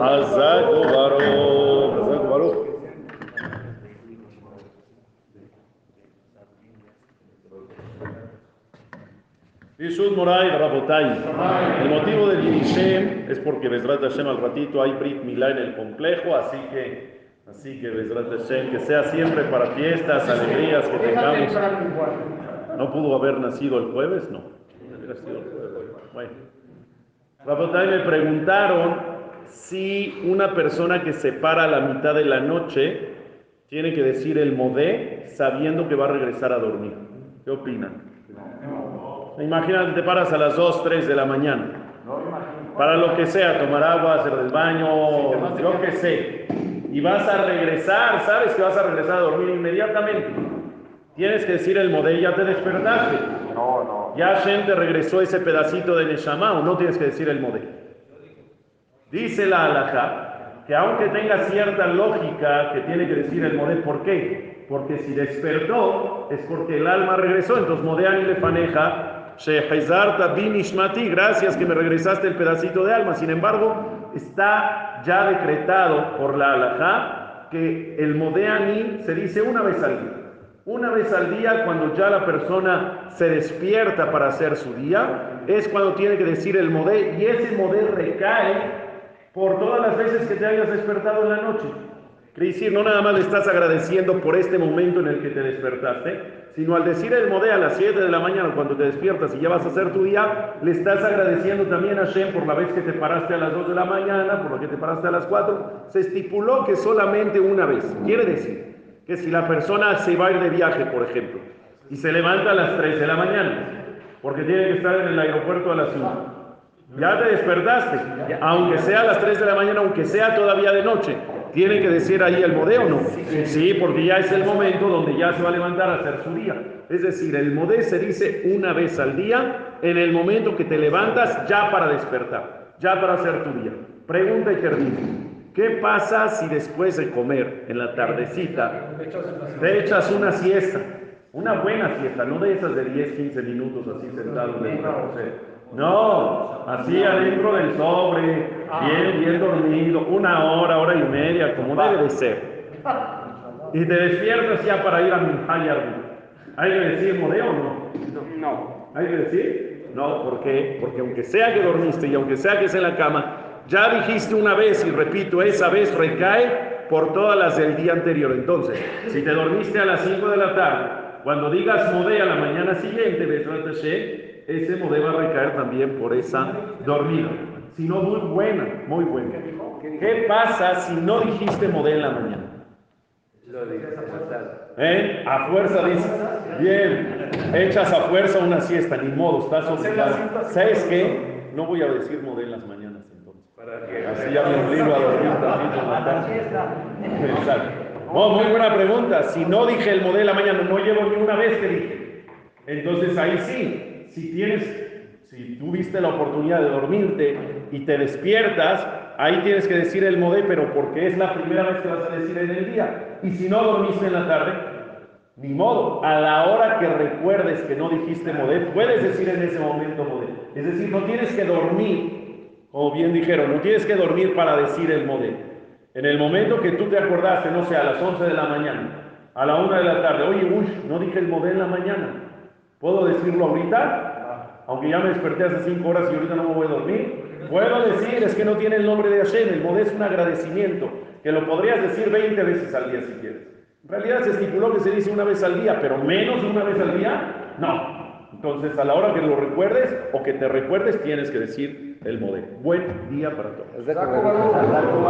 חזק וברוך, חזק וברוך. Yishud Moray Rabotay. El motivo del Yirishem es porque Bezrat Hashem al ratito hay Brit Milá en el complejo, así que, así que Bezrat Hashem, que sea siempre para fiestas, alegrías que tengamos. ¿No pudo haber nacido el jueves? No. Hubiera sido el jueves. Bueno. Rabotay me preguntaron si una persona que se para a la mitad de la noche tiene que decir el modé sabiendo que va a regresar a dormir. ¿Qué opinan? Imagínate, te paras a las 2, 3 de la mañana. Para lo que sea, tomar agua, hacer del baño, yo qué sé. Y vas a regresar, sabes que vas a regresar a dormir inmediatamente. Tienes que decir el modé, ya te despertaste. Ya Shem te regresó ese pedacito de Neshama o no tienes que decir el modé. Dice la halajá que aunque tenga cierta lógica que tiene que decir el modé, ¿por qué? Porque si despertó es porque el alma regresó, entonces modean y le faneja gracias que me regresaste el pedacito de alma. Sin embargo, está ya decretado por la halajá que el modeani se dice una vez al día. Una vez al día, cuando ya la persona se despierta para hacer su día, es cuando tiene que decir el modé y ese modé recae por todas las veces que te hayas despertado en la noche. Quiere decir, no nada más le estás agradeciendo por este momento en el que te despertaste, sino al decir el modé a las 7 de la mañana cuando te despiertas y ya vas a hacer tu día, le estás agradeciendo también a Shem por la vez que te paraste a las 2 de la mañana, por lo que te paraste a las 4. Se estipuló que solamente una vez. Quiere decir que si la persona se va a ir de viaje, por ejemplo, y se levanta a las 3 de la mañana, porque tiene que estar en el aeropuerto a las 5, ya te despertaste, aunque sea a las 3 de la mañana, aunque sea todavía de noche. ¿Tiene que decir ahí el modé o no? Sí, porque ya es el momento donde ya se va a levantar a hacer su día. Es decir, el modé se dice una vez al día, en el momento que te levantas, ya para despertar, ya para hacer tu día. Pregunta y termina. ¿Qué pasa si después de comer, en la tardecita, te echas una siesta? Una buena siesta, no de esas de 10, 15 minutos así sentados de no, así adentro del sobre, bien, bien dormido, una hora, hora y media, como debe de ser. Y te despiertas ya para ir a Minjayar. ¿Hay que decir modeo o no? No. ¿Hay que decir? No, ¿por qué? Porque aunque sea que dormiste y aunque sea que es en la cama, ya dijiste una vez y repito, esa vez recae por todas las del día anterior. Entonces, si te dormiste a las 5 de la tarde, cuando digas modé a la mañana siguiente, ves ese modé va a recaer también por esa dormida. Si no, muy buena, muy buena. ¿Qué pasa si no dijiste modé en la mañana? ¿Eh? A fuerza dices. Bien. Echas a fuerza una siesta, ni modo, estás obligado. ¿Sabes qué? No voy a decir modé en las mañanas. Así ya me obligo a. No, muy buena pregunta. Si no dije el modé en la mañana, no llevo ni una vez que dije. Entonces ahí sí, si tienes, si tuviste la oportunidad de dormirte y te despiertas, ahí tienes que decir el modé, pero porque es la primera vez que vas a decir en el día. Y si no dormiste en la tarde, ni modo, a la hora que recuerdes que no dijiste modé, puedes decir en ese momento modé. Es decir, no tienes que dormir, como bien dijeron, no tienes que dormir para decir el modé. En el momento que tú te acordaste, no sé, a las 11 de la mañana, a la 1 de la tarde, oye, uy, no dije el modé en la mañana. ¿Puedo decirlo ahorita? Aunque ya me desperté hace cinco horas y ahorita no me voy a dormir. Puedo decir, es que no tiene el nombre de Hashem. El modé es un agradecimiento, que lo podrías decir 20 veces al día si quieres. En realidad se estipuló que se dice una vez al día, pero menos de una vez al día, no. Entonces, a la hora que lo recuerdes o que te recuerdes, tienes que decir el modé. Buen día para todos.